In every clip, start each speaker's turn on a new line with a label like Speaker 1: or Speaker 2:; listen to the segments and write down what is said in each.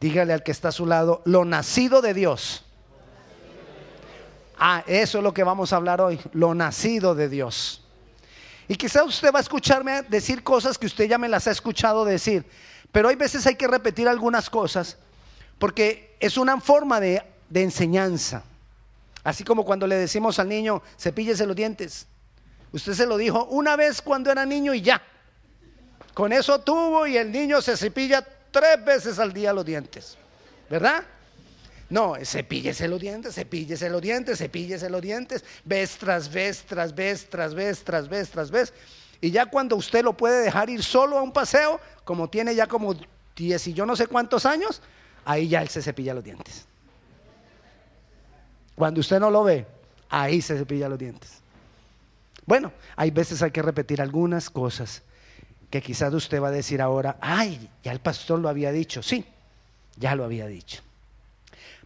Speaker 1: Dígale al que está a su lado, lo nacido de Dios. Ah, eso es lo que vamos a hablar hoy, lo nacido de Dios. Y quizá usted va a escucharme decir cosas que usted ya me las ha escuchado decir, pero hay veces hay que repetir algunas cosas porque es una forma de, de enseñanza. Así como cuando le decimos al niño, cepíllese los dientes. Usted se lo dijo una vez cuando era niño y ya. Con eso tuvo y el niño se cepilla tres veces al día los dientes. ¿Verdad? No, cepíllese los dientes, cepíllese los dientes, cepíllese los dientes, vez tras vez, tras vez, tras vez, tras vez, tras vez. Y ya cuando usted lo puede dejar ir solo a un paseo, como tiene ya como 10 y yo no sé cuántos años, ahí ya él se cepilla los dientes. Cuando usted no lo ve, ahí se cepilla los dientes. Bueno, hay veces hay que repetir algunas cosas que quizás usted va a decir ahora, ay, ya el pastor lo había dicho. Sí, ya lo había dicho.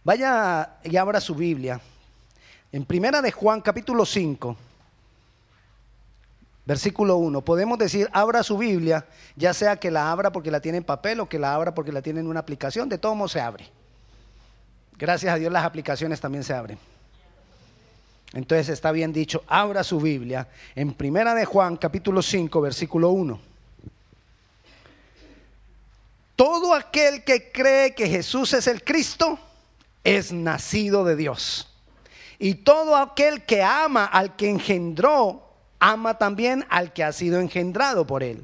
Speaker 1: Vaya y abra su Biblia. En Primera de Juan, capítulo 5, versículo 1. Podemos decir, abra su Biblia, ya sea que la abra porque la tiene en papel o que la abra porque la tiene en una aplicación, de todo modo se abre. Gracias a Dios las aplicaciones también se abren. Entonces está bien dicho, abra su Biblia en Primera de Juan, capítulo 5, versículo 1. Todo aquel que cree que Jesús es el Cristo es nacido de Dios. Y todo aquel que ama al que engendró, ama también al que ha sido engendrado por él.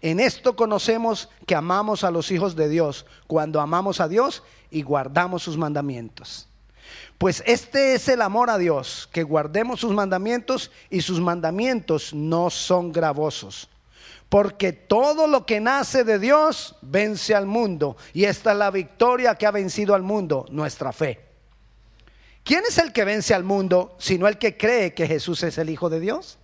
Speaker 1: En esto conocemos que amamos a los hijos de Dios, cuando amamos a Dios y guardamos sus mandamientos. Pues este es el amor a Dios, que guardemos sus mandamientos y sus mandamientos no son gravosos. Porque todo lo que nace de Dios vence al mundo. Y esta es la victoria que ha vencido al mundo, nuestra fe. ¿Quién es el que vence al mundo sino el que cree que Jesús es el Hijo de Dios?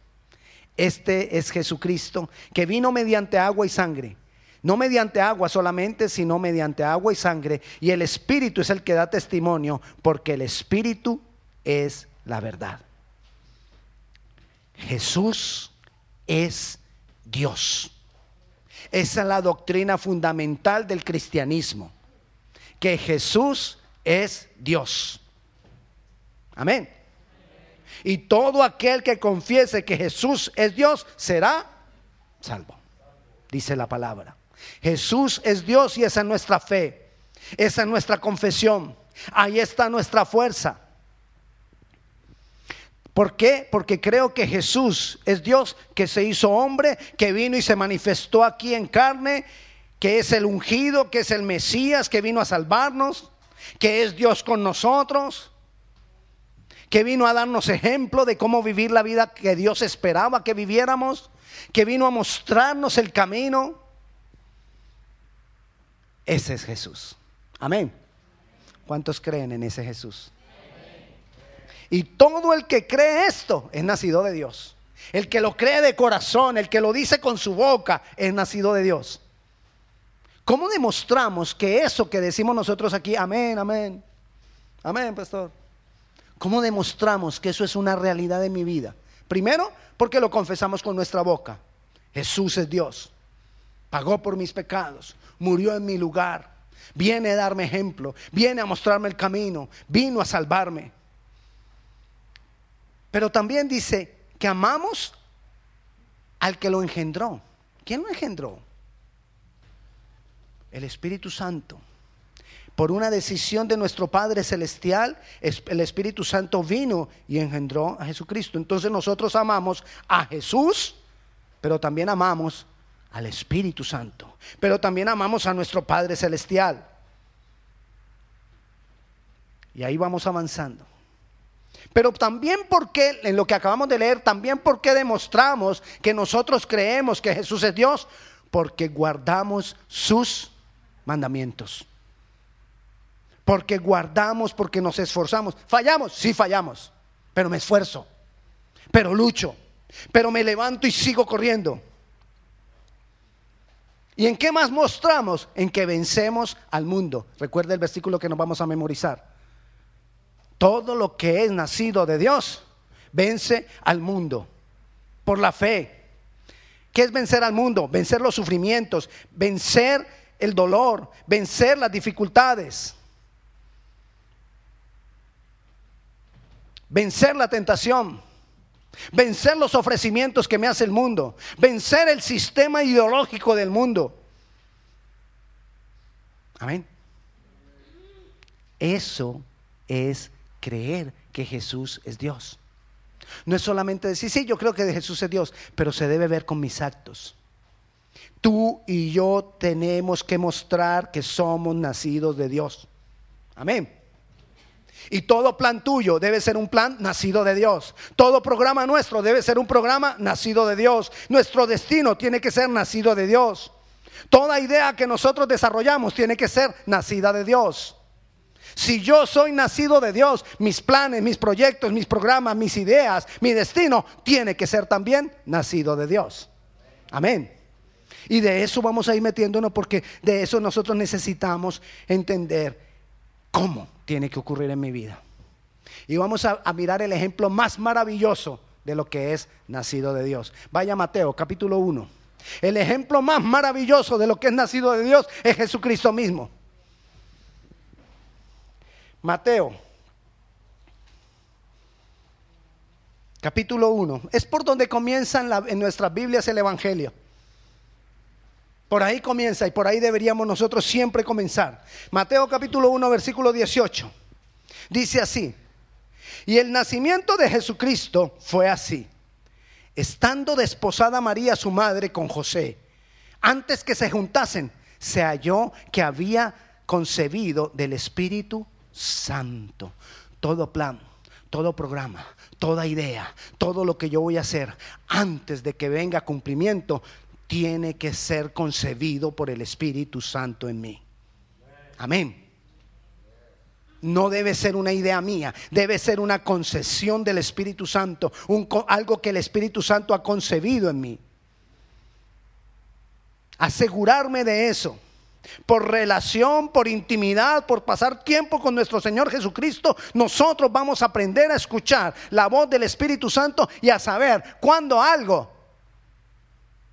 Speaker 1: Este es Jesucristo, que vino mediante agua y sangre. No mediante agua solamente, sino mediante agua y sangre. Y el Espíritu es el que da testimonio, porque el Espíritu es la verdad. Jesús es Dios. Esa es la doctrina fundamental del cristianismo, que Jesús es Dios. Amén. Y todo aquel que confiese que Jesús es Dios será salvo, dice la palabra. Jesús es Dios y esa es nuestra fe, esa es nuestra confesión, ahí está nuestra fuerza. ¿Por qué? Porque creo que Jesús es Dios que se hizo hombre, que vino y se manifestó aquí en carne, que es el ungido, que es el Mesías, que vino a salvarnos, que es Dios con nosotros, que vino a darnos ejemplo de cómo vivir la vida que Dios esperaba que viviéramos, que vino a mostrarnos el camino. Ese es Jesús. Amén. ¿Cuántos creen en ese Jesús? Y todo el que cree esto es nacido de Dios. El que lo cree de corazón, el que lo dice con su boca, es nacido de Dios. ¿Cómo demostramos que eso que decimos nosotros aquí, amén, amén, amén, pastor? ¿Cómo demostramos que eso es una realidad de mi vida? Primero, porque lo confesamos con nuestra boca. Jesús es Dios. Pagó por mis pecados, murió en mi lugar, viene a darme ejemplo, viene a mostrarme el camino, vino a salvarme. Pero también dice que amamos al que lo engendró. ¿Quién lo engendró? El Espíritu Santo. Por una decisión de nuestro Padre Celestial, el Espíritu Santo vino y engendró a Jesucristo. Entonces nosotros amamos a Jesús, pero también amamos al Espíritu Santo. Pero también amamos a nuestro Padre Celestial. Y ahí vamos avanzando. Pero también porque, en lo que acabamos de leer, también porque demostramos que nosotros creemos que Jesús es Dios, porque guardamos sus mandamientos. Porque guardamos, porque nos esforzamos. ¿Fallamos? Sí fallamos, pero me esfuerzo, pero lucho, pero me levanto y sigo corriendo. ¿Y en qué más mostramos? En que vencemos al mundo. Recuerda el versículo que nos vamos a memorizar. Todo lo que es nacido de Dios vence al mundo por la fe. ¿Qué es vencer al mundo? Vencer los sufrimientos, vencer el dolor, vencer las dificultades, vencer la tentación, vencer los ofrecimientos que me hace el mundo, vencer el sistema ideológico del mundo. Amén. Eso es creer que Jesús es Dios. No es solamente decir, sí, yo creo que Jesús es Dios, pero se debe ver con mis actos. Tú y yo tenemos que mostrar que somos nacidos de Dios. Amén. Y todo plan tuyo debe ser un plan nacido de Dios. Todo programa nuestro debe ser un programa nacido de Dios. Nuestro destino tiene que ser nacido de Dios. Toda idea que nosotros desarrollamos tiene que ser nacida de Dios. Si yo soy nacido de Dios, mis planes, mis proyectos, mis programas, mis ideas, mi destino, tiene que ser también nacido de Dios. Amén. Y de eso vamos a ir metiéndonos porque de eso nosotros necesitamos entender cómo tiene que ocurrir en mi vida. Y vamos a, mirar el ejemplo más maravilloso de lo que es nacido de Dios. Vaya Mateo, capítulo 1. El ejemplo más maravilloso de lo que es nacido de Dios es Jesucristo mismo. Mateo, capítulo 1. Es por donde comienza en, en nuestras Biblias el Evangelio. Por ahí comienza y por ahí deberíamos nosotros siempre comenzar. Mateo capítulo 1, versículo 18. Dice así, y el nacimiento de Jesucristo fue así. Estando desposada María, su madre, con José, antes que se juntasen, se halló que había concebido del Espíritu Santo. Todo plan, todo programa, toda idea, todo lo que yo voy a hacer antes de que venga cumplimiento, tiene que ser concebido por el Espíritu Santo en mí. Amén. No debe ser una idea mía, debe ser una concesión del Espíritu Santo, algo que el Espíritu Santo ha concebido en mí. Asegurarme de eso, por relación, por intimidad, por pasar tiempo con nuestro Señor Jesucristo, nosotros vamos a aprender a escuchar la voz del Espíritu Santo y a saber cuando algo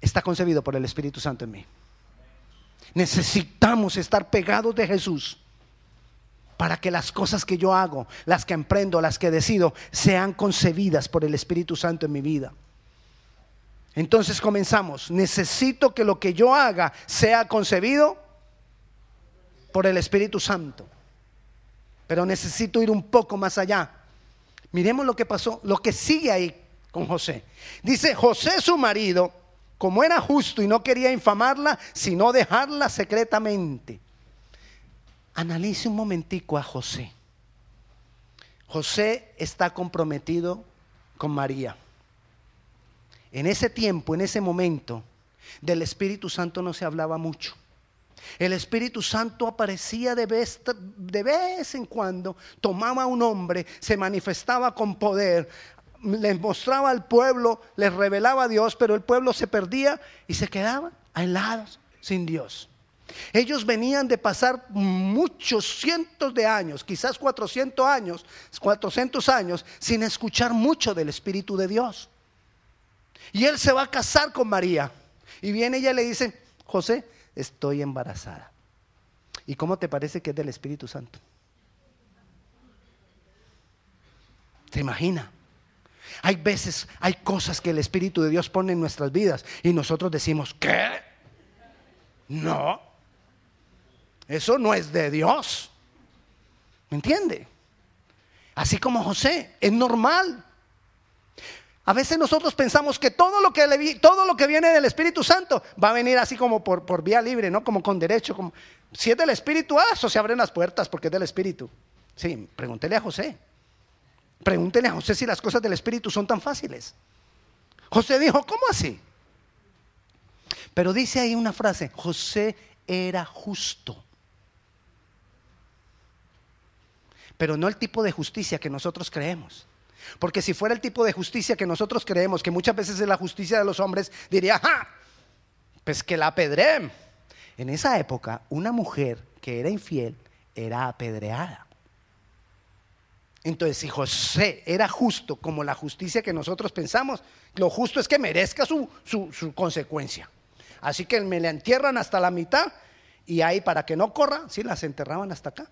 Speaker 1: está concebido por el Espíritu Santo en mí. Necesitamos estar pegados de Jesús para que las cosas que yo hago, las que emprendo, las que decido, sean concebidas por el Espíritu Santo en mi vida. Entonces comenzamos. Necesito que lo que yo haga sea concebido por el Espíritu Santo. Pero necesito ir un poco más allá. Miremos lo que pasó, lo que sigue ahí con José. Dice, José su marido como era justo y no quería infamarla, sino dejarla secretamente. Analice un momentico a José. José está comprometido con María. En ese tiempo, en ese momento, del Espíritu Santo no se hablaba mucho. El Espíritu Santo aparecía de vez, de vez, en cuando, tomaba un hombre, se manifestaba con poder, les mostraba al pueblo, les revelaba a Dios, pero el pueblo se perdía y se quedaba aislados sin Dios. Ellos venían de pasar muchos cientos de años, quizás 400 años, 400 años, sin escuchar mucho del Espíritu de Dios. Y él se va a casar con María. Y viene ella y le dice, José, estoy embarazada. ¿Y cómo te parece que es del Espíritu Santo? ¿Te imagina? Hay veces, hay cosas que el Espíritu de Dios pone en nuestras vidas y nosotros decimos, ¿qué? No, eso no es de Dios. ¿Me entiende? Así como José, es normal. A veces nosotros pensamos que todo lo que, todo lo que viene del Espíritu Santo va a venir así como por, por vía libre, ¿no? Como con derecho. Como, si es del Espíritu, ah, eso se abren las puertas porque es del Espíritu. Sí, pregúntele a José. Pregúntele a José si las cosas del Espíritu son tan fáciles. José dijo, ¿cómo así? Pero dice ahí una frase, José era justo. Pero no el tipo de justicia que nosotros creemos. Porque si fuera el tipo de justicia que nosotros creemos, que muchas veces es la justicia de los hombres, diría, ¡ja! Pues que la apedreen. En esa época, una mujer que era infiel era apedreada. Entonces, si José era justo como la justicia que nosotros pensamos, lo justo es que merezca su, consecuencia. Así que me le entierran hasta la mitad Y ahí para que no corra, sí, las enterraban hasta acá.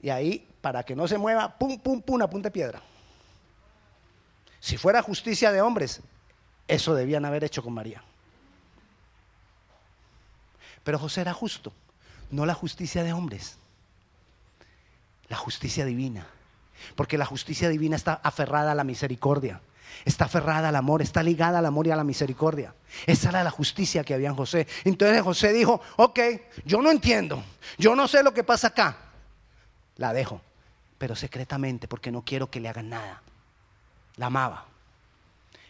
Speaker 1: Y ahí, para que no se mueva, pum, pum, pum, a punta piedra. Si fuera justicia de hombres, eso debían haber hecho con María. Pero José era justo, no la justicia de hombres, la justicia divina. Porque la justicia divina está aferrada a la misericordia, está aferrada al amor, está ligada al amor y a la misericordia. Esa era la justicia que había en José. Entonces José dijo, ok, yo no entiendo, yo no sé lo que pasa acá, la dejo, pero secretamente porque no quiero que le hagan nada. La amaba.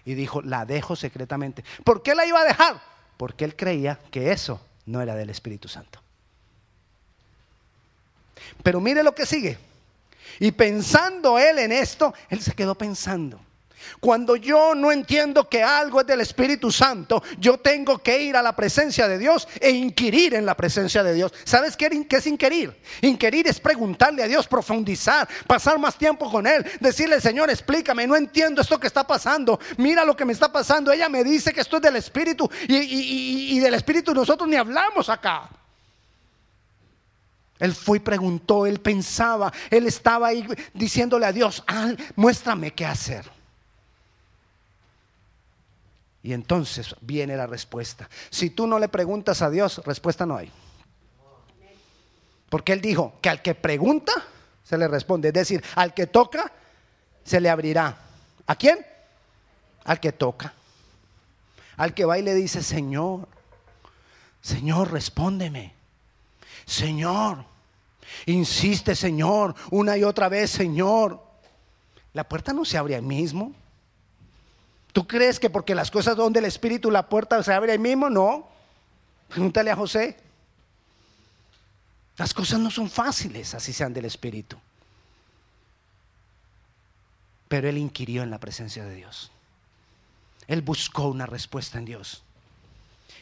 Speaker 1: Y dijo, la dejo secretamente. ¿Por qué la iba a dejar? Porque él creía que eso no era del Espíritu Santo. Pero mire lo que sigue. Y pensando él en esto, él se quedó pensando. Cuando yo no entiendo que algo es del Espíritu Santo, yo tengo que ir a la presencia de Dios e inquirir en la presencia de Dios. ¿Sabes qué, es inquirir? Inquirir es preguntarle a Dios, profundizar, pasar más tiempo con Él, decirle, Señor, explícame, no entiendo esto que está pasando, mira lo que me está pasando. Ella me dice que esto es del Espíritu y, del Espíritu nosotros ni hablamos acá. Él fue y preguntó, él pensaba, él estaba ahí diciéndole a Dios, ah, muéstrame qué hacer. Y entonces viene la respuesta. Si tú no le preguntas a Dios, respuesta no hay. Porque Él dijo que al que pregunta, se le responde. Es decir, al que toca, se le abrirá. ¿A quién? Al que toca. Al que va y le dice, Señor, Señor, respóndeme. Señor, insiste, Señor, una y otra vez, Señor. La puerta no se abre ahí mismo. ¿Tú crees que porque las cosas son del Espíritu la puerta se abre ahí mismo? No. Pregúntale a José. Las cosas no son fáciles, así sean del Espíritu. Pero él inquirió en la presencia de Dios. Él buscó una respuesta en Dios.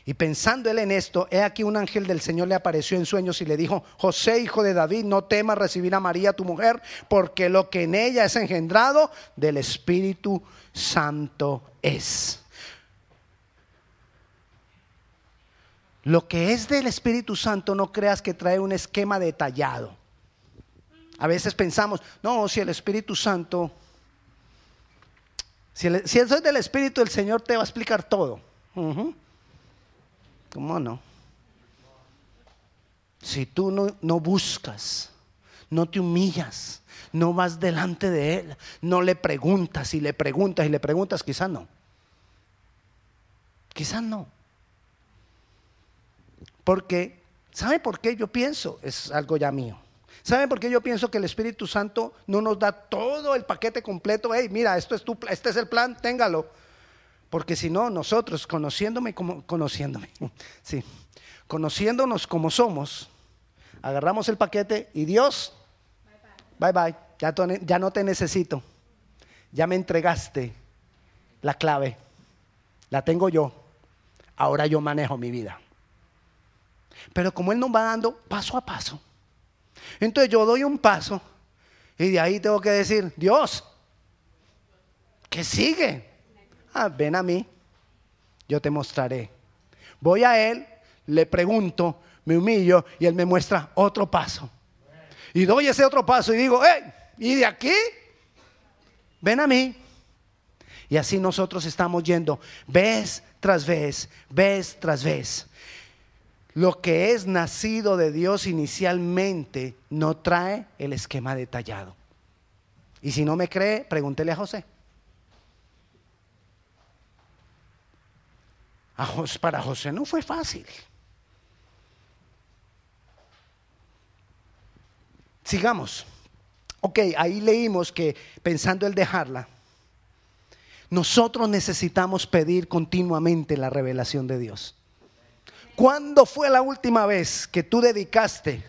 Speaker 1: Y pensando él en esto, he aquí un ángel del Señor le apareció en sueños y le dijo, José, hijo de David, no temas recibir a María tu mujer, porque lo que en ella es engendrado del Espíritu Santo es. Lo que es del Espíritu Santo no creas que trae un esquema detallado. A veces pensamos, no, si el Espíritu Santo, si, eso es del Espíritu, el Señor te va a explicar todo. ¿Cómo no? Si tú no, no buscas, no te humillas, no vas delante de Él, no le preguntas y le preguntas y le preguntas, quizás no. Quizás no. Porque, ¿sabe por qué yo pienso? Es algo ya mío. ¿Sabe por qué yo pienso que el Espíritu Santo no nos da todo el paquete completo? Hey, mira, esto es tu, este es el plan, téngalo. Porque si no, nosotros, conociéndome como, conociéndome, sí, conociéndonos como somos, agarramos el paquete y Dios, bye bye, ya, ya no te necesito, ya me entregaste la clave, la tengo yo, ahora yo manejo mi vida. Pero como Él nos va dando paso a paso, entonces yo doy un paso y de ahí tengo que decir, Dios, ¿qué sigue? Ah, ven a mí, yo te mostraré. Voy a Él, le pregunto, me humillo y Él me muestra otro paso. Y doy ese otro paso y digo, hey, ¿y de aquí? Ven a mí. Y así nosotros estamos yendo vez tras vez, vez tras vez. Lo que es nacido de Dios inicialmente no trae el esquema detallado. Y si no me cree, pregúntele a José. Para José no fue fácil. Sigamos. Ok, ahí leímos que pensando el dejarla, nosotros necesitamos pedir continuamente la revelación de Dios. ¿Cuándo fue la última vez que tú dedicaste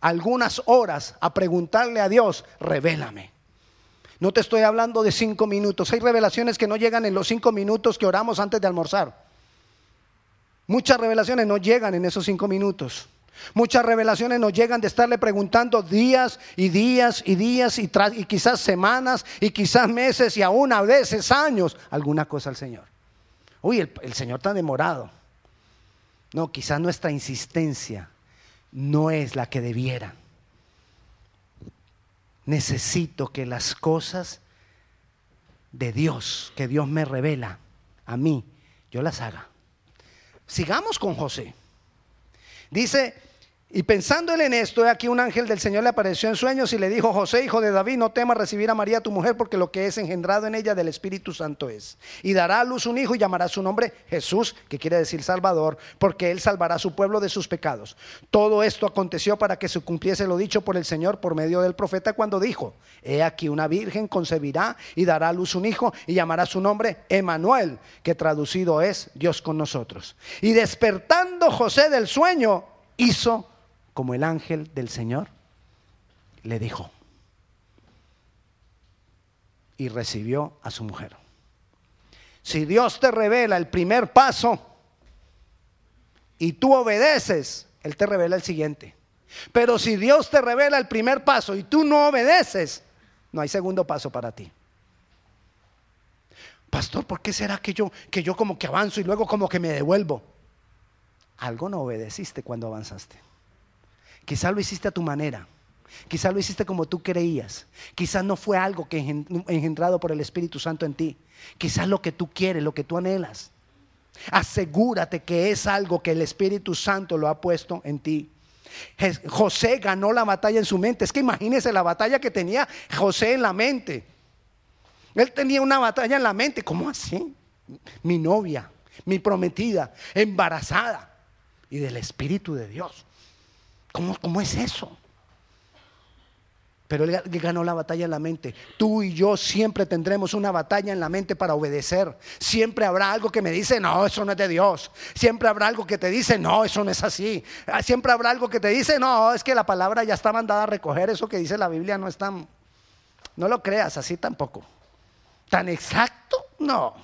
Speaker 1: algunas horas a preguntarle a Dios, revélame? No te estoy hablando de cinco minutos. Hay revelaciones que no llegan en los cinco minutos que oramos antes de almorzar. Muchas revelaciones no llegan en esos cinco minutos. Muchas revelaciones nos llegan de estarle preguntando días y días y días y, y quizás semanas y quizás meses y aún a veces años alguna cosa al Señor. Uy, el, el Señor está demorado. No, quizás nuestra insistencia no es la que debiera. Necesito que las cosas de Dios, que Dios me revela a mí, yo las haga. Sigamos con José. Dice y pensando en esto, aquí un ángel del Señor le apareció en sueños y le dijo, José, hijo de David, no temas recibir a María tu mujer, porque lo que es engendrado en ella del Espíritu Santo es. Y dará a luz un hijo y llamará su nombre Jesús, que quiere decir Salvador, porque él salvará a su pueblo de sus pecados. Todo esto aconteció para que se cumpliese lo dicho por el Señor por medio del profeta cuando dijo, he aquí una virgen concebirá y dará a luz un hijo y llamará su nombre Emanuel, que traducido es Dios con nosotros. Y despertando José del sueño, hizo como el ángel del Señor le dijo. Y recibió a su mujer. Si Dios te revela el primer paso y tú obedeces, Él te revela el siguiente. Pero si Dios te revela el primer paso y tú no obedeces, no hay segundo paso para ti. Pastor, ¿por qué será que yo, que yo como que avanzo y luego como que me devuelvo? Algo no obedeciste cuando avanzaste. Quizás lo hiciste a tu manera. Quizás lo hiciste como tú creías. Quizás no fue algo que engendrado por el Espíritu Santo en ti. Quizás lo que tú quieres, lo que tú anhelas. Asegúrate que es algo que el Espíritu Santo lo ha puesto en ti. José ganó la batalla en su mente. Es que imagínese la batalla que tenía José en la mente. Él tenía una batalla en la mente. ¿Cómo así? Mi novia, mi prometida, embarazada y del Espíritu de Dios. ¿Cómo, es eso? Pero él ganó la batalla en la mente. Tú y yo siempre tendremos una batalla en la mente para obedecer. Siempre habrá algo que me dice, no, eso no es de Dios. Siempre habrá algo que te dice, no, eso no es así. Ah, siempre habrá algo que te dice, no, es que la palabra ya está mandada a recoger. Eso que dice la Biblia no es tan... No lo creas así tampoco. ¿Tan exacto? No.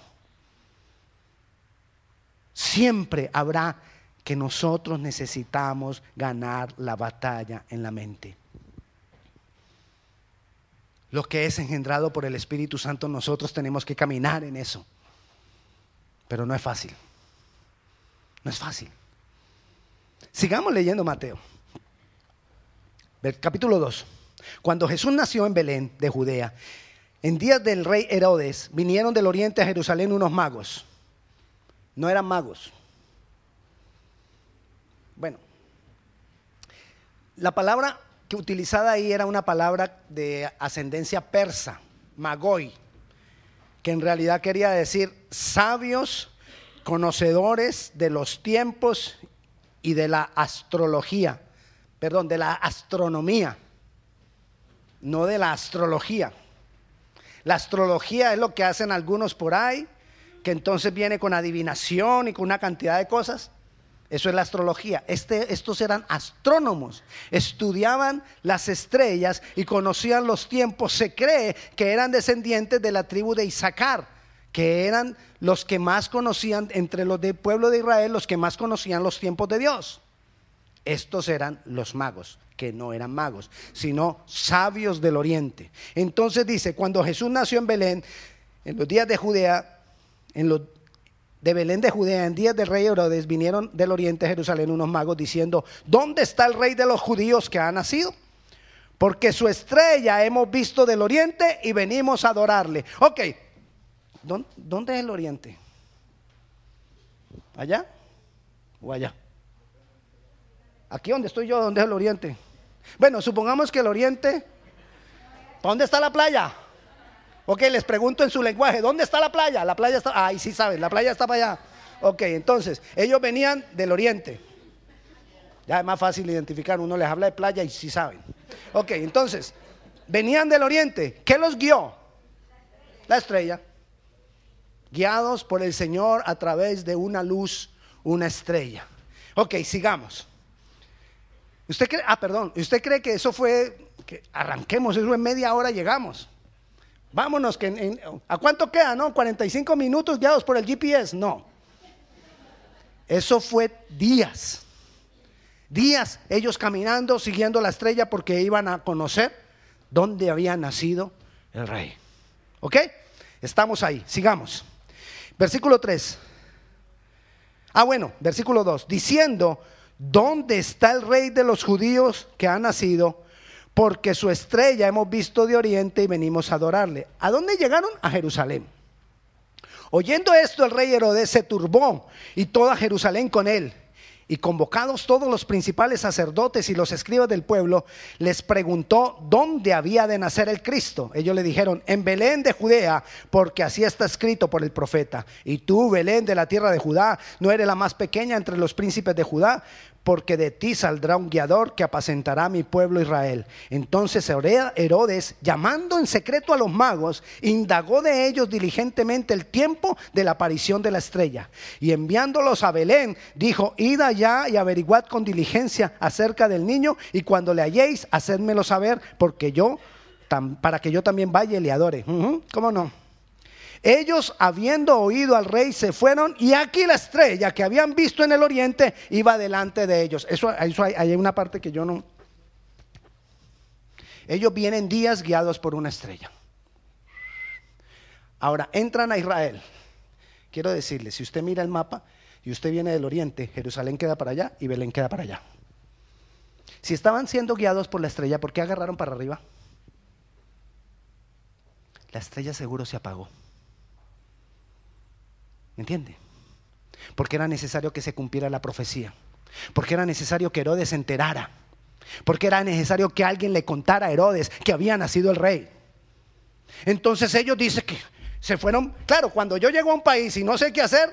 Speaker 1: Siempre habrá que nosotros necesitamos ganar la batalla en la mente. Lo que es engendrado por el Espíritu Santo, nosotros tenemos que caminar en eso. Pero no es fácil. No es fácil. Sigamos leyendo Mateo. Capítulo 2. Cuando Jesús nació en Belén de Judea, en días del rey Herodes, vinieron del oriente a Jerusalén unos magos. No eran magos, bueno, la palabra que utilizada ahí era una palabra de ascendencia persa, magoi, que en realidad quería decir sabios, conocedores de los tiempos y de la astrología, perdón, de la astronomía, no de la astrología. La astrología es lo que hacen algunos por ahí, que entonces viene con adivinación y con una cantidad de cosas. Eso es la astrología. Este, estos eran astrónomos. Estudiaban las estrellas y conocían los tiempos. Se cree que eran descendientes de la tribu de Isaacar, que eran los que más conocían, entre los del pueblo de Israel, los que más conocían los tiempos de Dios. Estos eran los magos, que no eran magos, sino sabios del oriente. Entonces dice, cuando Jesús nació en Belén, en los días de Judea, en los de Belén de Judea, en días del rey Herodes, vinieron del oriente de Jerusalén unos magos diciendo, ¿dónde está el rey de los judíos que ha nacido? Porque su estrella hemos visto del oriente y venimos a adorarle. Ok, ¿dónde es el oriente? ¿Allá o allá? Aquí donde estoy yo, ¿dónde es el oriente? Bueno, supongamos que el oriente, dónde está la playa? Ok, les pregunto en su lenguaje, ¿dónde está la playa? La playa está, ahí sí saben, la playa está para allá. Ok, entonces, ellos venían del oriente. Ya es más fácil identificar, uno les habla de playa y sí saben. Ok, entonces, venían del oriente. ¿Qué los guió? La estrella. Guiados por el Señor a través de una luz, una estrella. Ok, sigamos. ¿Usted cree, ah, perdón, ¿usted cree que eso fue, que arranquemos, eso en media hora llegamos? Vámonos, que ¿a cuánto queda? No, 45 minutos guiados por el GPS. No. Eso fue días. Días ellos caminando, siguiendo la estrella porque iban a conocer dónde había nacido el rey. ¿Ok? Estamos ahí, sigamos. Versículo 3. Ah, bueno, versículo 2. Diciendo, ¿dónde está el rey de los judíos que ha nacido? Porque su estrella hemos visto de oriente y venimos a adorarle. ¿A dónde llegaron? A Jerusalén. Oyendo esto, el rey Herodes se turbó y toda Jerusalén con él. Y convocados todos los principales sacerdotes y los escribas del pueblo, les preguntó dónde había de nacer el Cristo. Ellos le dijeron, en Belén de Judea, porque así está escrito por el profeta. Y tú, Belén de la tierra de Judá, no eres la más pequeña entre los príncipes de Judá, porque de ti saldrá un guiador que apacentará a mi pueblo Israel. Entonces Herodes, llamando en secreto a los magos, indagó de ellos diligentemente el tiempo de la aparición de la estrella. Y enviándolos a Belén, dijo, id allá y averiguad con diligencia acerca del niño, y cuando le halléis, hacedmelo saber, porque yo, para que yo también vaya y le adore. ¿Cómo no? Ellos, habiendo oído al rey, se fueron y aquí la estrella que habían visto en el oriente iba delante de ellos. Eso, hay, hay una parte que yo no... Ellos vienen días guiados por una estrella. Ahora, entran a Israel. Quiero decirles, si usted mira el mapa y usted viene del oriente, Jerusalén queda para allá y Belén queda para allá. Si estaban siendo guiados por la estrella, ¿por qué agarraron para arriba? La estrella seguro se apagó. ¿Me entiende? Porque era necesario que se cumpliera la profecía. Porque era necesario que Herodes se enterara. Porque era necesario que alguien le contara a Herodes que había nacido el rey. Entonces ellos dicen que se fueron. Claro, cuando yo llego a un país y no sé qué hacer,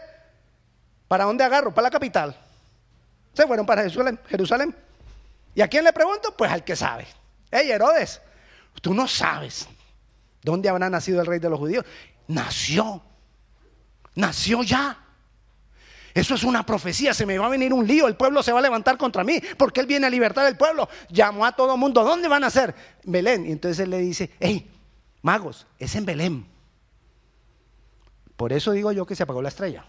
Speaker 1: ¿para dónde agarro? Para la capital. Se fueron para Jerusalén. Jerusalén. ¿Y a quién le pregunto? Pues al que sabe. Hey, Herodes, tú no sabes dónde habrá nacido el rey de los judíos. Nació Nació ya. Eso es una profecía, se me va a venir un lío, el pueblo se va a levantar contra mí, porque él viene a libertar al pueblo. Llamó a todo mundo, ¿dónde van a ser? Belén. Y entonces él le dice, hey, magos, es en Belén. Por eso digo yo que se apagó la estrella,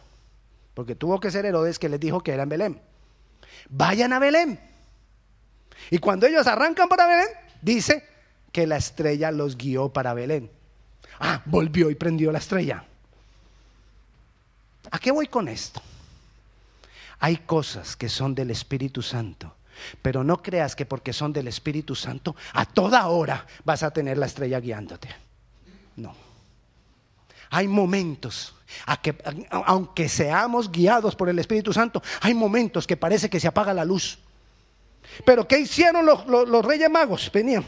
Speaker 1: porque tuvo que ser Herodes que les dijo que era en Belén. Vayan a Belén. Y cuando ellos arrancan para Belén, dice que la estrella los guió para Belén. Ah, volvió y prendió la estrella. ¿A qué voy con esto? Hay cosas que son del Espíritu Santo, pero no creas que porque son del Espíritu Santo, a toda hora vas a tener la estrella guiándote. No. Hay momentos, a que, aunque seamos guiados por el Espíritu Santo, hay momentos que parece que se apaga la luz. Pero ¿qué hicieron los, reyes magos? Venían.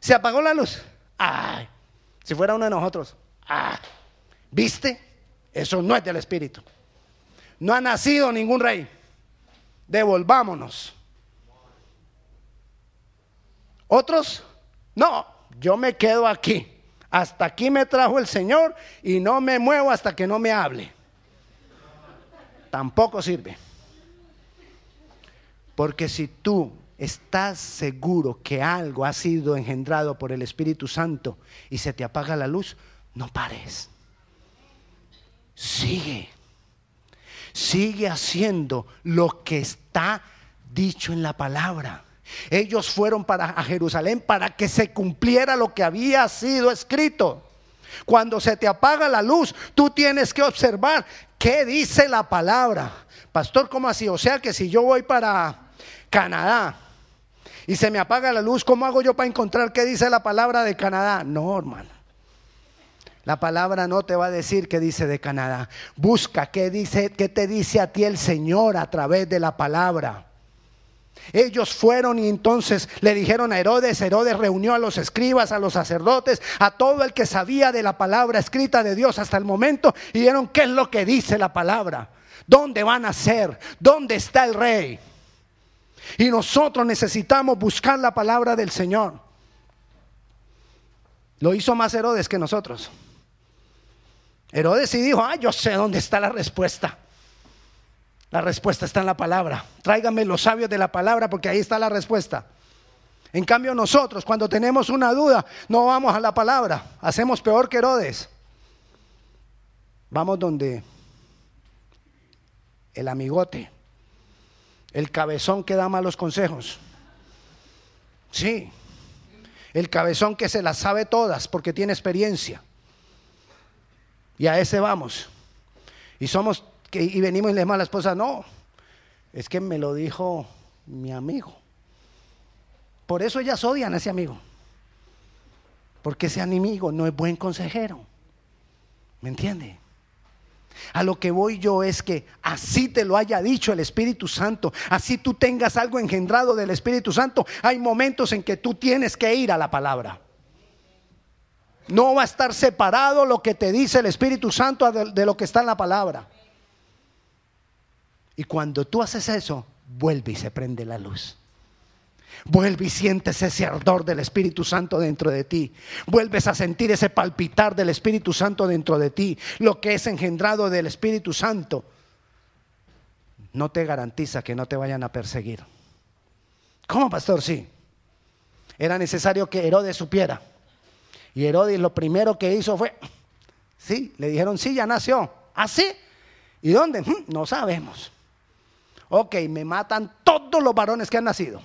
Speaker 1: Se apagó la luz. Ay, si fuera uno de nosotros. Ah, ¿Viste? Eso no es del Espíritu. No ha nacido ningún rey. Devolvámonos. Otros, no, yo me quedo aquí. Hasta aquí me trajo el Señor y no me muevo hasta que no me hable. Tampoco sirve. Porque si tú estás seguro que algo ha sido engendrado por el Espíritu Santo y se te apaga la luz, no pares sigue. Sigue haciendo lo que está dicho en la palabra. Ellos fueron para a Jerusalén para que se cumpliera lo que había sido escrito. Cuando se te apaga la luz, tú tienes que observar qué dice la palabra. Pastor, ¿cómo así? O sea que si yo voy para Canadá y se me apaga la luz, ¿cómo hago yo para encontrar qué dice la palabra de Canadá? No, hermano. La palabra no te va a decir qué dice de Canadá. Busca qué dice, qué te dice a ti el Señor a través de la palabra. Ellos fueron y entonces le dijeron a Herodes, Herodes reunió a los escribas, a los sacerdotes, a todo el que sabía de la palabra escrita de Dios hasta el momento y dijeron, ¿qué es lo que dice la palabra? ¿Dónde van a ser? ¿Dónde está el rey? Y nosotros necesitamos buscar la palabra del Señor. Lo hizo más Herodes que nosotros. Herodes sí dijo, ah, yo sé dónde está la respuesta. La respuesta está en la palabra. Tráigame los sabios de la palabra porque ahí está la respuesta. En cambio nosotros cuando tenemos una duda no vamos a la palabra. Hacemos peor que Herodes. Vamos donde el amigote, el cabezón que da malos consejos. Sí, el cabezón que se las sabe todas porque tiene experiencia. Y a ese vamos. Y somos, y venimos y le decimos a la esposa, no, Es que me lo dijo mi amigo. Por eso ellas odian a ese amigo. Porque ese enemigo no es buen consejero. ¿Me entiende? A lo que voy yo es que así te lo haya dicho el Espíritu Santo, así tú tengas algo engendrado del Espíritu Santo, hay momentos en que tú tienes que ir a la palabra. No va a estar separado lo que te dice el Espíritu Santo de, lo que está en la palabra. Y cuando tú haces eso, vuelve y se prende la luz. Vuelve y sientes ese ardor del Espíritu Santo dentro de ti. Vuelves a sentir ese palpitar del Espíritu Santo dentro de ti. Lo que es engendrado del Espíritu Santo no te garantiza que no te vayan a perseguir. ¿Cómo, pastor? Sí. Era necesario que Herodes supiera. Y Herodes lo primero que hizo fue, sí, le dijeron, sí, ya nació. ¿Así? ¿Ah, ¿Y dónde? No sabemos. Ok, me matan todos los varones que han nacido.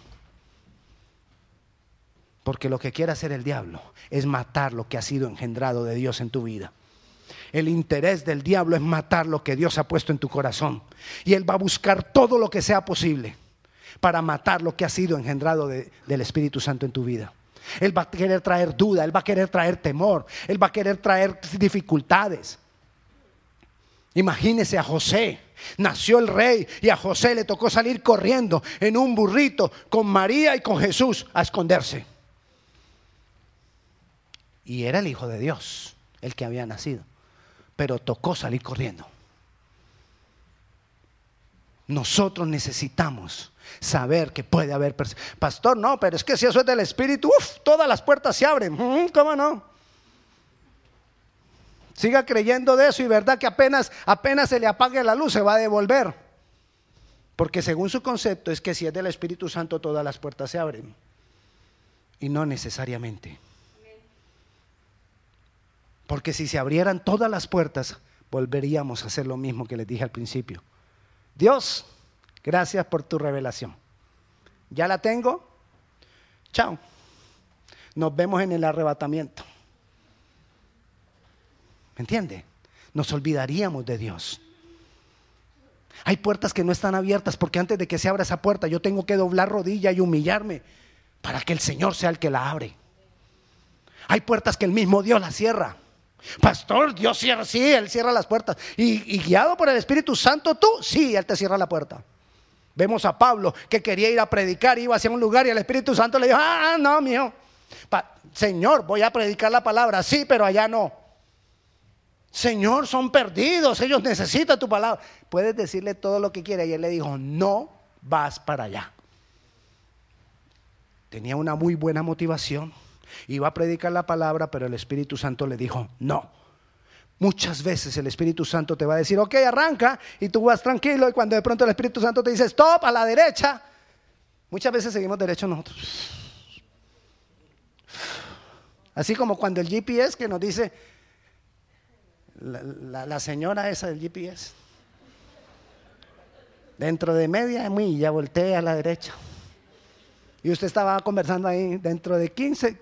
Speaker 1: Porque lo que quiere hacer el diablo es matar lo que ha sido engendrado de Dios en tu vida. El interés del diablo es matar lo que Dios ha puesto en tu corazón. Y él va a buscar todo lo que sea posible para matar lo que ha sido engendrado del Espíritu Santo en tu vida. Él va a querer traer duda, él va a querer traer temor, él va a querer traer dificultades. Imagínese a José. Nació el rey y a José le tocó salir corriendo en un burrito con María y con Jesús a esconderse. Y era el Hijo de Dios el que había nacido. Pero tocó salir corriendo. Nosotros necesitamos saber que puede haber Pastor, no, pero es que si eso es del Espíritu, uf, todas las puertas se abren. ¿Cómo no? Siga creyendo de eso y verdad que apenas, apenas se le apague la luz se va a devolver. Porque según su concepto es que si es del Espíritu Santo todas las puertas se abren. Y no necesariamente. Porque si se abrieran todas las puertas, volveríamos a hacer lo mismo que les dije al principio. Dios, gracias por tu revelación. ¿Ya la tengo? Chao. Nos vemos en el arrebatamiento. ¿Me entiende? Nos olvidaríamos de Dios. Hay puertas que no están abiertas porque antes de que se abra esa puerta yo tengo que doblar rodilla y humillarme para que el Señor sea el que la abre. Hay puertas que el mismo Dios la cierra. Pastor, Dios cierra, sí, Él cierra las puertas. Y, guiado por el Espíritu Santo, tú, sí, Él te cierra la puerta. Vemos a Pablo que quería ir a predicar, iba hacia un lugar y el Espíritu Santo le dijo, ah, no, mío. Señor, voy a predicar la palabra, sí, pero allá no. Señor, son perdidos, ellos necesitan tu palabra. Puedes decirle todo lo que quiera. Y él le dijo, no vas para allá. Tenía una muy buena motivación. Iba a predicar la palabra, pero el Espíritu Santo le dijo, no. Muchas veces el Espíritu Santo te va a decir, ok, arranca, y tú vas tranquilo, y cuando de pronto el Espíritu Santo te dice, stop, a la derecha, muchas veces seguimos derecho nosotros. Así como cuando el GPS que nos dice, la, señora esa del GPS, dentro de media milla voltea a la derecha. Y usted estaba conversando ahí, dentro de 15,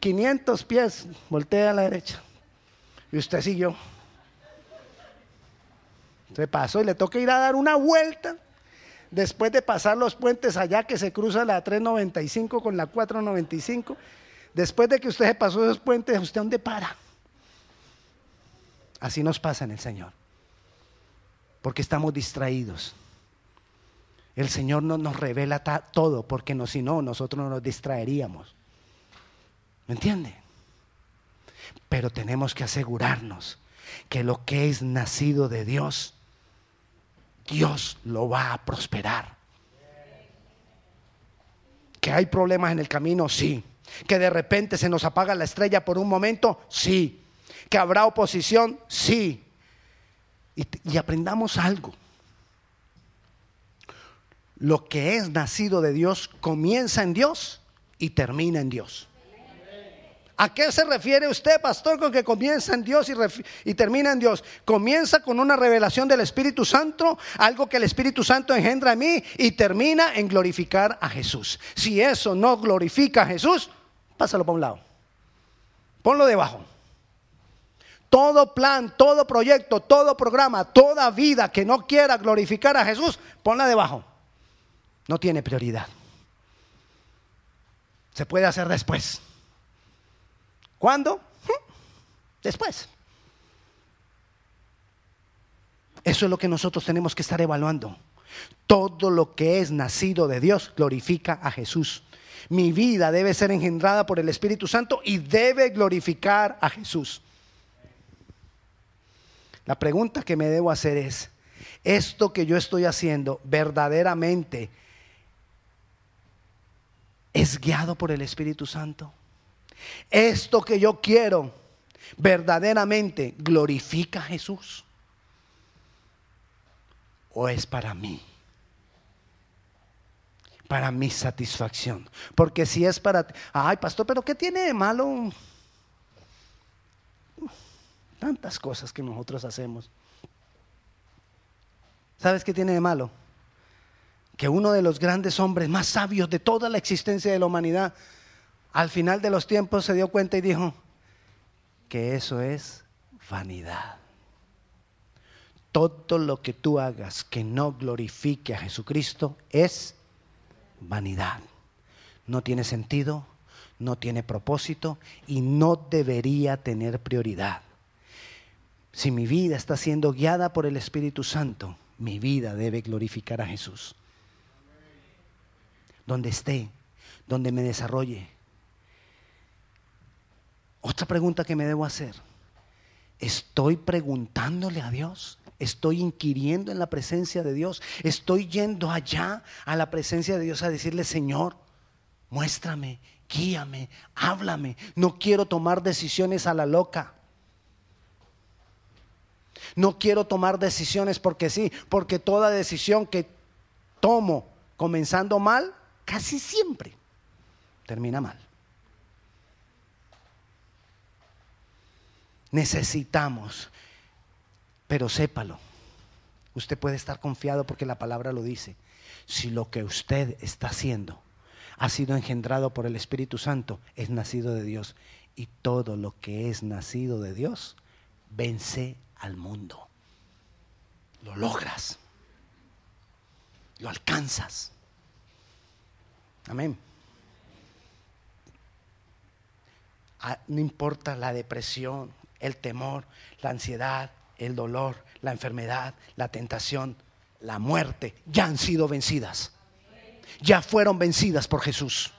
Speaker 1: 500 pies, voltea a la derecha. Y usted siguió. Se pasó y le toca ir a dar una vuelta. Después de pasar los puentes allá que se cruza la 395 con la 495. Después de que usted se pasó esos puentes, ¿usted dónde para? Así nos pasa en el Señor. Porque estamos distraídos. El Señor no nos revela todo, porque no, si no, nosotros nos distraeríamos. ¿Me entiende? Pero tenemos que asegurarnos que lo que es nacido de Dios, Dios lo va a prosperar. Que hay problemas en el camino, sí. Que de repente se nos apaga la estrella por un momento, sí. Que habrá oposición, sí. Y, y aprendamos algo lo que es nacido de Dios comienza en Dios y termina en Dios. ¿A qué se refiere usted, pastor, con que comienza en Dios y, termina en Dios? Comienza con una revelación del Espíritu Santo, algo que el Espíritu Santo engendra en mí y termina en glorificar a Jesús. Si eso no glorifica a Jesús, pásalo para un lado. Ponlo debajo. Todo plan, todo proyecto, todo programa, toda vida que no quiera glorificar a Jesús, ponla debajo. No tiene prioridad. Se puede hacer después. ¿Cuándo? Después. Eso es lo que nosotros tenemos que estar evaluando. Todo lo que es nacido de Dios glorifica a Jesús. Mi vida debe ser engendrada por el Espíritu Santo y debe glorificar a Jesús. La pregunta que me debo hacer es, ¿esto que yo estoy haciendo verdaderamente es guiado por el Espíritu Santo? ¿Esto que yo quiero verdaderamente glorifica a Jesús? ¿O es para mí? Para mi satisfacción. Porque si es para... Ay, pastor, pero ¿qué tiene de malo? Tantas cosas que nosotros hacemos. ¿Sabes qué tiene de malo? Que uno de los grandes hombres más sabios de toda la existencia de la humanidad, al final de los tiempos se dio cuenta y dijo que eso es vanidad. Todo lo que tú hagas que no glorifique a Jesucristo es vanidad. No tiene sentido, no tiene propósito y no debería tener prioridad. Si mi vida está siendo guiada por el Espíritu Santo, mi vida debe glorificar a Jesús. Donde esté, donde me desarrolle. Otra pregunta que me debo hacer. ¿Estoy preguntándole a Dios? ¿Estoy inquiriendo en la presencia de Dios? ¿Estoy yendo allá a la presencia de Dios a decirle, Señor, muéstrame, guíame, háblame? No quiero tomar decisiones a la loca. No quiero tomar decisiones porque sí, porque toda decisión que tomo comenzando mal, casi siempre termina mal. Necesitamos, pero sépalo, usted puede estar confiado porque la palabra lo dice. Si lo que usted está haciendo ha sido engendrado por el Espíritu Santo, es nacido de Dios. Y todo lo que es nacido de Dios vence al mundo. Lo logras. Lo alcanzas. Amén. Ah, no importa la depresión, el temor, la ansiedad, el dolor, la enfermedad, la tentación, la muerte, ya han sido vencidas. Ya fueron vencidas por Jesús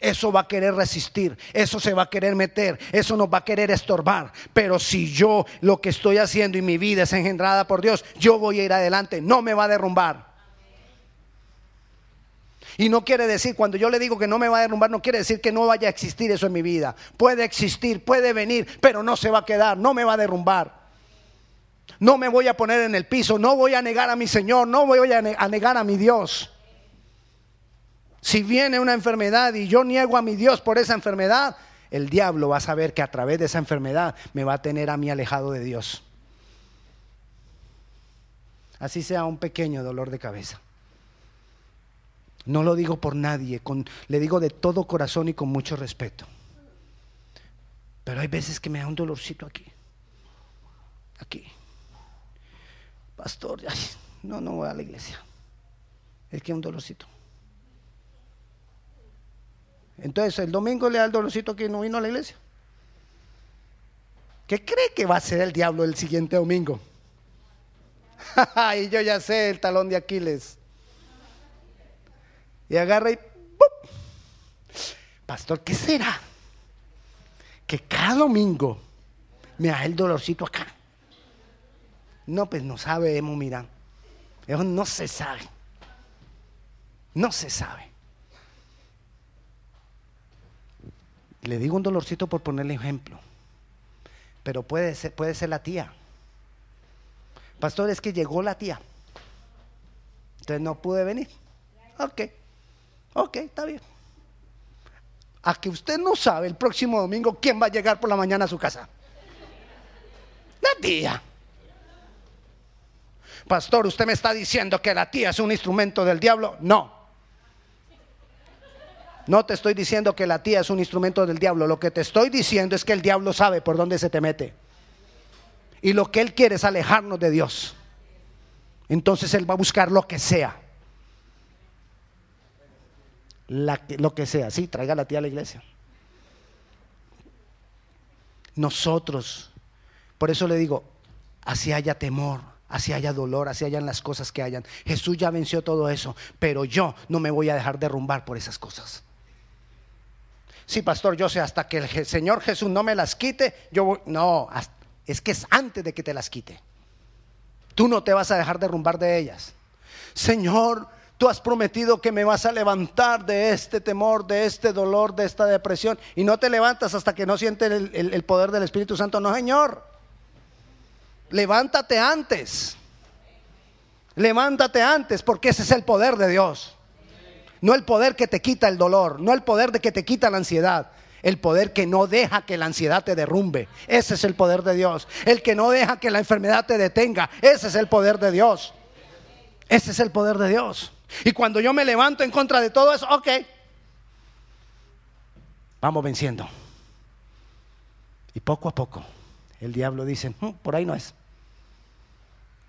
Speaker 1: eso va a querer resistir, eso se va a querer meter, eso nos va a querer estorbar. Pero si yo lo que estoy haciendo y mi vida es engendrada por Dios, yo voy a ir adelante, no me va a derrumbar. Y no quiere decir, cuando yo le digo que no me va a derrumbar, no quiere decir que no vaya a existir eso en mi vida. Puede existir, puede venir, pero no se va a quedar, no me va a derrumbar. No me voy a poner en el piso, no voy a negar a mi Señor, no voy a negar a mi Dios. Si viene una enfermedad y yo niego a mi Dios por esa enfermedad, el diablo va a saber que a través de esa enfermedad me va a tener a mí alejado de Dios. Así sea un pequeño dolor de cabeza. No lo digo por nadie, le digo de todo corazón y con mucho respeto. Pero hay veces que me da un dolorcito aquí. Aquí. Pastor, no, no voy a la iglesia. Es que un dolorcito. Entonces el domingo le da el dolorcito que no vino a la iglesia. ¿Qué cree que va a ser el diablo el siguiente domingo? y yo ya sé el talón de Aquiles. Y agarra y ¡pum! Pastor, ¿qué será? Que cada domingo me da el dolorcito acá. No, pues no sabemos, mira. Eso no se sabe. No se sabe. Le digo un dolorcito por ponerle ejemplo, pero puede ser, puede ser la tía. Pastor, es que llegó la tía. Entonces no pude venir. Ok, ok, está bien. A que usted no sabe el próximo domingo quién va a llegar por la mañana a su casa. La tía. Pastor, usted me está diciendo que la tía es un instrumento del diablo. No. No te estoy diciendo que la tía es un instrumento del diablo. Lo que te estoy diciendo es que el diablo sabe por dónde se te mete. Y lo que Él quiere es alejarnos de Dios. Entonces Él va a buscar lo que sea. Lo que sea. Sí, traiga la tía a la iglesia. Nosotros, por eso le digo, así haya temor, así haya dolor, así hayan las cosas que hayan. Jesús ya venció todo eso, pero yo no me voy a dejar derrumbar por esas cosas. Sí, pastor, yo sé, hasta que el Señor Jesús no me las quite, yo voy, no, es que es antes de que te las quite. Tú no te vas a dejar derrumbar de ellas. Señor, tú has prometido que me vas a levantar de este temor, de este dolor, de esta depresión, y no te levantas hasta que no sientes el, el poder del Espíritu Santo. No, Señor. Levántate antes. Levántate antes, porque ese es el poder de Dios. No el poder que te quita el dolor, no el poder de que te quita la ansiedad, el poder que no deja que la ansiedad te derrumbe. Ese es el poder de Dios. El que no deja que la enfermedad te detenga. Ese es el poder de Dios. Ese es el poder de Dios. Y cuando yo me levanto en contra de todo eso, ok, vamos venciendo. Y poco a poco el diablo dice, mm, por ahí no es.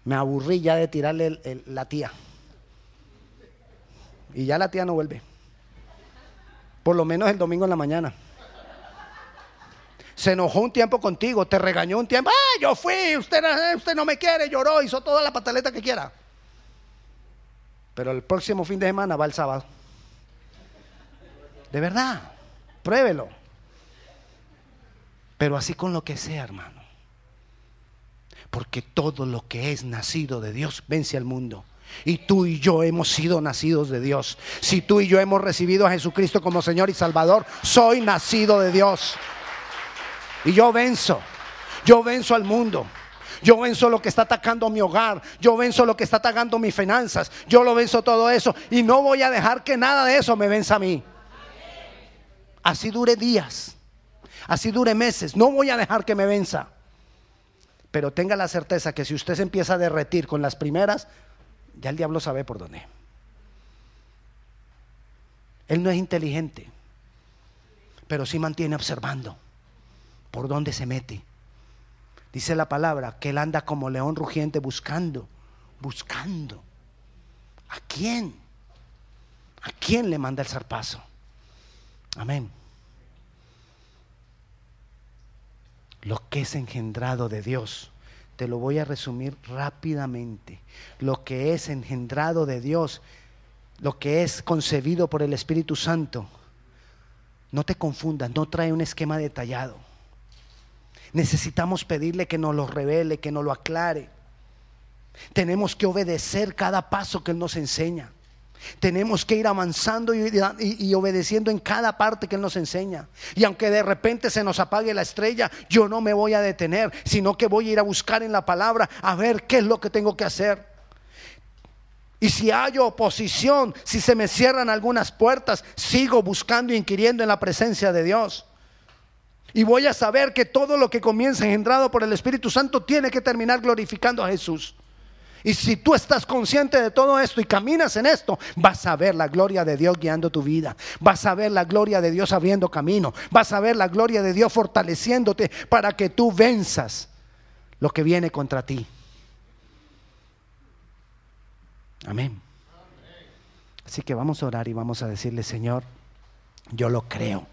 Speaker 1: Me aburrí ya de tirarle la tía. Y ya la tía no vuelve. Por lo menos el domingo en la mañana. Se enojó un tiempo contigo, te regañó un tiempo. Ah, yo fui, usted, usted no me quiere, lloró, hizo toda la pataleta que quiera. Pero el próximo fin de semana va el sábado. De verdad, pruébelo. Pero así con lo que sea, hermano. Porque todo lo que es nacido de Dios vence al mundo. Y tú y yo hemos sido nacidos de Dios. Si tú y yo hemos recibido a Jesucristo como Señor y Salvador, soy nacido de Dios. Y yo venzo. Yo venzo al mundo. Yo venzo lo que está atacando mi hogar. Yo venzo lo que está atacando mis finanzas. Yo lo venzo todo eso. Y no voy a dejar que nada de eso me venza a mí. Así dure días. Así dure meses. No voy a dejar que me venza. Pero tenga la certeza que si usted se empieza a derretir con las primeras, ya el diablo sabe por dónde. Él no es inteligente, pero sí mantiene observando por dónde se mete. Dice la palabra que él anda como león rugiente buscando, buscando. ¿A quién? ¿A quién le manda el zarpazo? Amén. Lo que es engendrado de Dios, te lo voy a resumir rápidamente. Lo que es engendrado de Dios, lo que es concebido por el Espíritu Santo, no te confundas, no trae un esquema detallado Necesitamos pedirle que nos lo revele, que nos lo aclare. Tenemos que obedecer cada paso que Él nos enseña. Tenemos que ir avanzando y, obedeciendo en cada parte que Él nos enseña. Y aunque de repente se nos apague la estrella, yo no me voy a detener, sino que voy a ir a buscar en la palabra a ver qué es lo que tengo que hacer. Y si hay oposición, si se me cierran algunas puertas, sigo buscando e inquiriendo en la presencia de Dios. Y voy a saber que todo lo que comienza engendrado por el Espíritu Santo tiene que terminar glorificando a Jesús. Y si tú estás consciente de todo esto y caminas en esto, vas a ver la gloria de Dios guiando tu vida. Vas a ver la gloria de Dios abriendo camino. Vas a ver la gloria de Dios fortaleciéndote para que tú venzas lo que viene contra ti. Amén. Así que vamos a orar y vamos a decirle, Señor, yo lo creo.